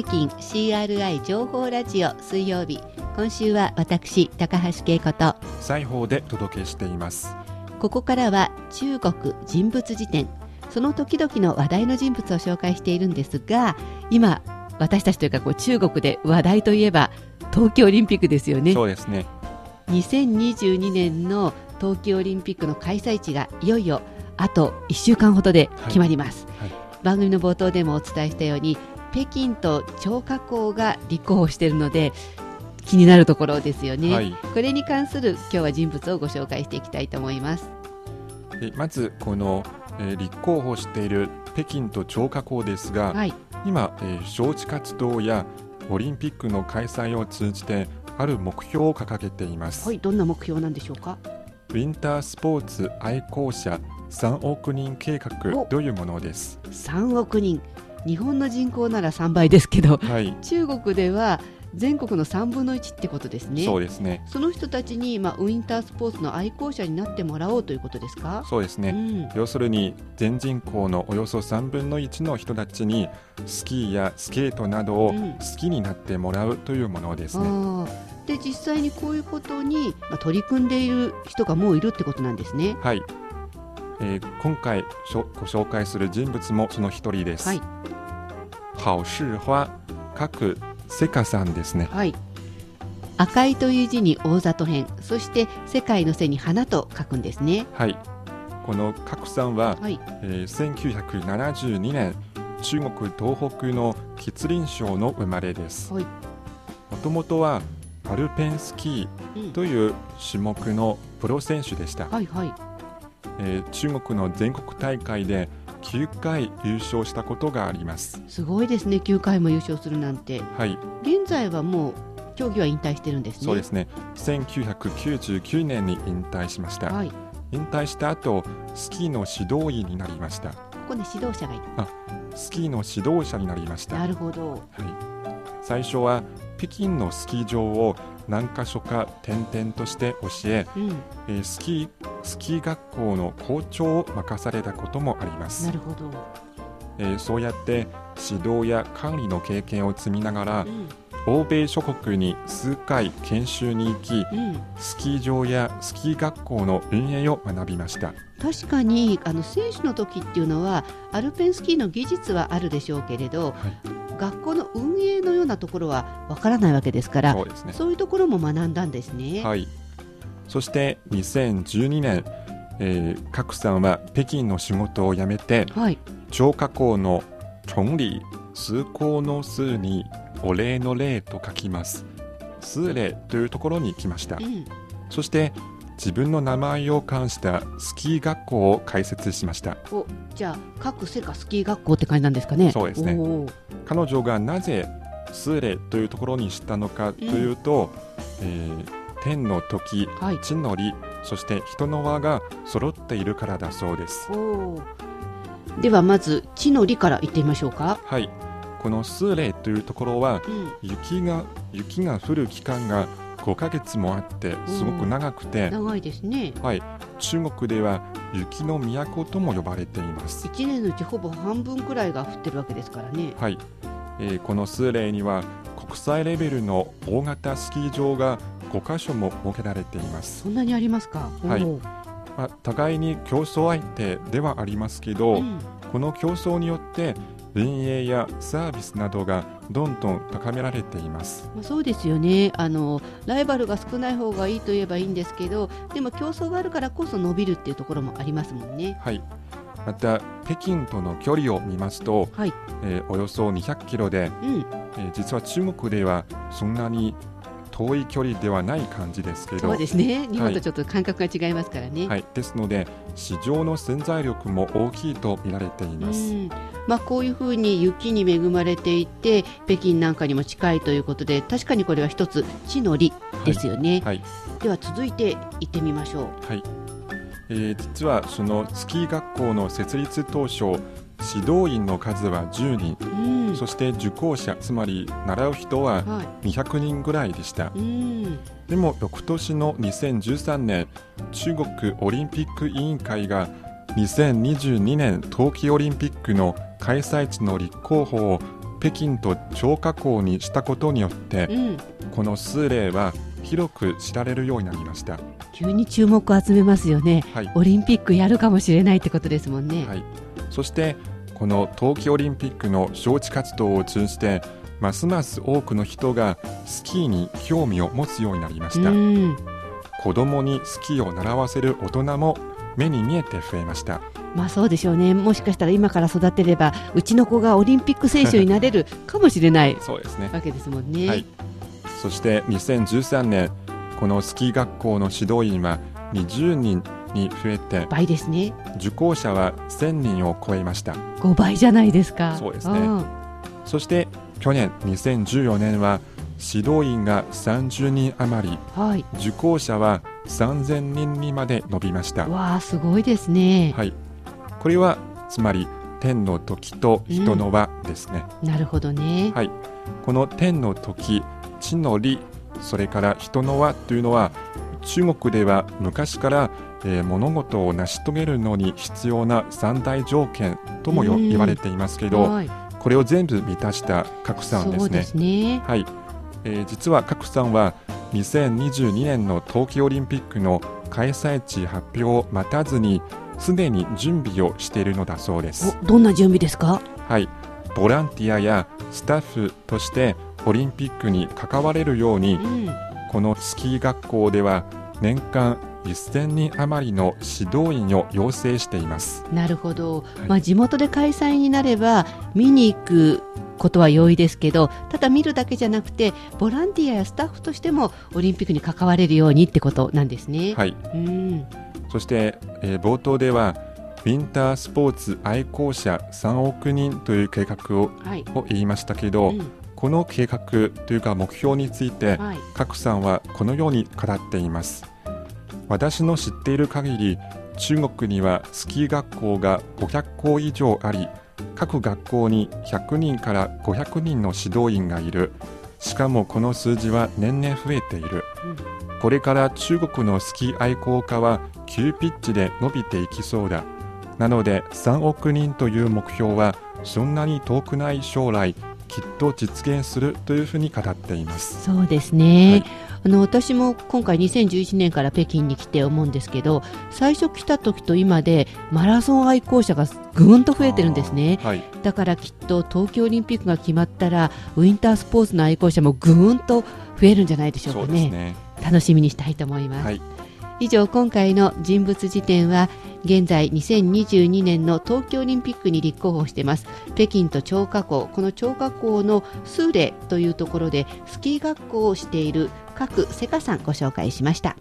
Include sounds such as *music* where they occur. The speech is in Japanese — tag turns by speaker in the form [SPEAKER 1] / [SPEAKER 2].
[SPEAKER 1] 北京 CRI 情報ラジオ水曜日。今週は私高橋恵子と
[SPEAKER 2] 裁縫でお届けしています。
[SPEAKER 1] ここからは中国人物辞典。その時々の話題の人物を紹介しているんですが今私たちというかこう中国で話題といえば東京オリンピックですよね。
[SPEAKER 2] そうですね。
[SPEAKER 1] 2022年の冬季オリンピックの開催地がいよいよあと1週間ほどで決まります、
[SPEAKER 2] はい。はい。
[SPEAKER 1] 番組の冒頭でもお伝えしたように北京と張家口が立候補しているので気になるところですよね、
[SPEAKER 2] はい。
[SPEAKER 1] これに関する今日は人物をご紹介していきたいと思います。
[SPEAKER 2] えまずこの、えー立候補している北京と張家口ですが、
[SPEAKER 1] はい。
[SPEAKER 2] 今、えー招致活動やオリンピックの開催を通じてある目標を掲げています、
[SPEAKER 1] はいどんな目標なんでしょうか？
[SPEAKER 2] ウィンタースポーツ愛好者3億人計画
[SPEAKER 1] お。
[SPEAKER 2] というものです。
[SPEAKER 1] 3億人日本の人口なら3倍ですけど
[SPEAKER 2] はい、
[SPEAKER 1] 中国では全国の3分の1ってことですね。
[SPEAKER 2] そうですね。
[SPEAKER 1] その人たちに、まあ、ウィンタースポーツの愛好者になってもらおうということですか？
[SPEAKER 2] そうですね、
[SPEAKER 1] うん。
[SPEAKER 2] 要するに全人口のおよそ3分の1の人たちにスキーやスケートなどを
[SPEAKER 1] うん。
[SPEAKER 2] 好きになってもらうというものですね、
[SPEAKER 1] あー。で実際にこういうことに、まあ、取り組んでいる人がもういるってことなんですね。
[SPEAKER 2] はい、えー今回ご紹介する人物もその一人です。
[SPEAKER 1] はい
[SPEAKER 2] 好事花各セカさんですね。
[SPEAKER 1] はい赤いという字に大里編そして世界の背に花と書くんですね。
[SPEAKER 2] はい、この各さんは、
[SPEAKER 1] はい、
[SPEAKER 2] えー1972年中国東北の吉林省の生まれです。
[SPEAKER 1] はい
[SPEAKER 2] もともとはアルペンスキ
[SPEAKER 1] うん
[SPEAKER 2] ーという種目のプロ選手でした。
[SPEAKER 1] はいはい
[SPEAKER 2] えー中国の全国大会で9回優勝したことがあります。
[SPEAKER 1] すごいですね9回も優勝するなんて
[SPEAKER 2] はい、
[SPEAKER 1] 現在はもう競技は引退してるんですね。
[SPEAKER 2] そうですね。1999年に引退しました。
[SPEAKER 1] はい、こ
[SPEAKER 2] 引退した後、スキーの指導員になりました。
[SPEAKER 1] こね指導者がいる。
[SPEAKER 2] スキーの指導者になりました。は。
[SPEAKER 1] ないるほど。
[SPEAKER 2] 最初は北京のスキー場を何箇所か転々として教え、
[SPEAKER 1] うん、
[SPEAKER 2] えースキースキー学校の校長を任されたこともあります
[SPEAKER 1] な。るほど。
[SPEAKER 2] えーそうやって指導や管理の経験を積みながら
[SPEAKER 1] う、ん、
[SPEAKER 2] 欧米諸国に数回研修に行き、
[SPEAKER 1] うん、
[SPEAKER 2] スキー場やスキー学校の運営を学びました。
[SPEAKER 1] 確かにあの選手の時っていうのはアルペンスキーの技術はあるでしょうけれど、学校の運営のようなところはわからないわけですから
[SPEAKER 2] そうですね。
[SPEAKER 1] そういうところも学んだんですね。
[SPEAKER 2] はい。そして2012年、えー、賀来さんは北京の仕事を辞めて、
[SPEAKER 1] はい、
[SPEAKER 2] 張家口の崇礼崇高の数にお礼の礼と書きます。数礼というところに来ました
[SPEAKER 1] う。ん、
[SPEAKER 2] そして自分の名前を冠したスキー学校を開設しました。
[SPEAKER 1] おじゃあ各世界スキー学校って感じなんですかね。
[SPEAKER 2] そうですね彼女がなぜ数礼というところにしたのかというと、えー天の時、
[SPEAKER 1] はい。
[SPEAKER 2] 地の利そして人の輪が揃っているからだそうです。
[SPEAKER 1] ではまず地の利から言ってみましょうか。
[SPEAKER 2] はい。この数例というところは
[SPEAKER 1] うん、
[SPEAKER 2] 雪が雪が降る期間が5ヶ月もあってすごく長くて、
[SPEAKER 1] 長いですね。
[SPEAKER 2] はい、中国では雪の都とも呼ばれています、
[SPEAKER 1] 一年のうちほぼ半分くらいが降ってるわけですからね。
[SPEAKER 2] はいえーこの数例には国際レベルの大型スキー場が5カ所も設けられています、
[SPEAKER 1] そんなにありますか？
[SPEAKER 2] はい。まあ、互いに競争相手ではありますけど、
[SPEAKER 1] うん。
[SPEAKER 2] この競争によって運営やサービスなどがどんどん高められています。
[SPEAKER 1] まあ、そうですよね。あのライバルが少ない方がいいといえばいいんですけどでも競争があるからこそ伸びるっていうところもありますもんね。
[SPEAKER 2] はいまた北京との距離を見ますと、
[SPEAKER 1] はい。
[SPEAKER 2] えーおよそ200キロで、
[SPEAKER 1] うん、
[SPEAKER 2] えー実は中国ではそんなに遠い距離ではない感じですけど
[SPEAKER 1] そうですね。日本とちょっと感覚が違いますからね。
[SPEAKER 2] はい、ですので市場の潜在力も大きいと見られています、
[SPEAKER 1] うん。まあ、こういうふうに雪に恵まれていて北京なんかにも近いということで確かにこれは一つ地の利ですよね、
[SPEAKER 2] はい。
[SPEAKER 1] では続いて行ってみましょう。
[SPEAKER 2] はいえー実はそのスキー学校の設立当初指導員の数は10人、
[SPEAKER 1] うん。
[SPEAKER 2] そして受講者つまり習う人は
[SPEAKER 1] はい。
[SPEAKER 2] 200人ぐらいでした。
[SPEAKER 1] うん。
[SPEAKER 2] でも翌年の2013年中国オリンピック委員会が2022年冬季オリンピックの開催地の立候補を北京と張家口にしたことによって
[SPEAKER 1] うん、
[SPEAKER 2] この数例は広く知られるようになりました。
[SPEAKER 1] 急に注目を集めますよね。
[SPEAKER 2] はい
[SPEAKER 1] オリンピックやるかもしれないってことですもんね。
[SPEAKER 2] はい、そしてこの冬季オリンピックの招致活動を通じてますます多くの人がスキーに興味を持つようになりました、
[SPEAKER 1] うん、
[SPEAKER 2] 子供にスキーを習わせる大人も目に見えて増えました
[SPEAKER 1] まあそうでしょうね。もしかしたら今から育てればうちの子がオリンピック選手になれるかもしれない *laughs*
[SPEAKER 2] そうですね
[SPEAKER 1] わけですもんね。
[SPEAKER 2] はいそして2013年このスキー学校の指導員は20人に増えて
[SPEAKER 1] 倍ですね。
[SPEAKER 2] 受講者は1000人を超えました
[SPEAKER 1] 5倍じゃないですか。
[SPEAKER 2] そうですね
[SPEAKER 1] ん
[SPEAKER 2] そして去年2014年は指導員が30人余り
[SPEAKER 1] はい。
[SPEAKER 2] 受講者は3000人にまで伸びました。
[SPEAKER 1] わあすごいですね。
[SPEAKER 2] はい。これはつまり天の時と人の輪ですね。
[SPEAKER 1] なるほどね。
[SPEAKER 2] はい。この天の時、地の利、それから人の輪というのは中国では昔から、えー物事を成し遂げるのに必要な三大条件ともよ
[SPEAKER 1] うん
[SPEAKER 2] 言われていますけど、
[SPEAKER 1] はい。
[SPEAKER 2] これを全部満たした格さんですね。
[SPEAKER 1] すね。
[SPEAKER 2] はい、えー実は賀来さんは2022年の冬季オリンピックの開催地発表を待たずにすでに準備をしているのだそうです、
[SPEAKER 1] おどんな準備ですか？
[SPEAKER 2] はい、ボランティアやスタッフとしてオリンピックに関われるように
[SPEAKER 1] うん。
[SPEAKER 2] このスキー学校では年間1000人余りの指導員を養成しています
[SPEAKER 1] なるほど。
[SPEAKER 2] い
[SPEAKER 1] まあ地元で開催になれば見に行くことは容易ですけど、ただ見るだけじゃなくてボランティアやスタッフとしてもオリンピックに関われるようにってことなんですね。
[SPEAKER 2] はい
[SPEAKER 1] うん。
[SPEAKER 2] そして、えー冒頭ではウィンタースポーツ愛好者3億人という計画を
[SPEAKER 1] はい。
[SPEAKER 2] を言いましたけど、
[SPEAKER 1] うん
[SPEAKER 2] この計画というか目標について
[SPEAKER 1] はい。
[SPEAKER 2] さんはこのように語っています。私の知っている限り中国にはスキー学校が500校以上あり各学校に100人から500人の指導員がいる。しかもこの数字は年々増えている。これから中国のスキー愛好家は急ピッチで伸びていきそうだ。なので3億人という目標はそんなに遠くない将来きっと実現するというふうに語っています。
[SPEAKER 1] そうですね、
[SPEAKER 2] はい。
[SPEAKER 1] あの私も今回2011年から北京に来て思うんですけど最初来た時と今でマラソン愛好者がぐんと増えてるんですね。
[SPEAKER 2] はい。
[SPEAKER 1] だからきっと東京オリンピックが決まったらウィンタースポーツの愛好者もぐーんと増えるんじゃないでしょう
[SPEAKER 2] そ
[SPEAKER 1] かね
[SPEAKER 2] ね。
[SPEAKER 1] 楽しみにしたいと思います、
[SPEAKER 2] はい
[SPEAKER 1] 以上今回の人物辞典は現在2022年の東京オリンピックに立候補しています。北京と張家口。この張家口のスーレというところでスキー学校をしている各セカさんご紹介しました。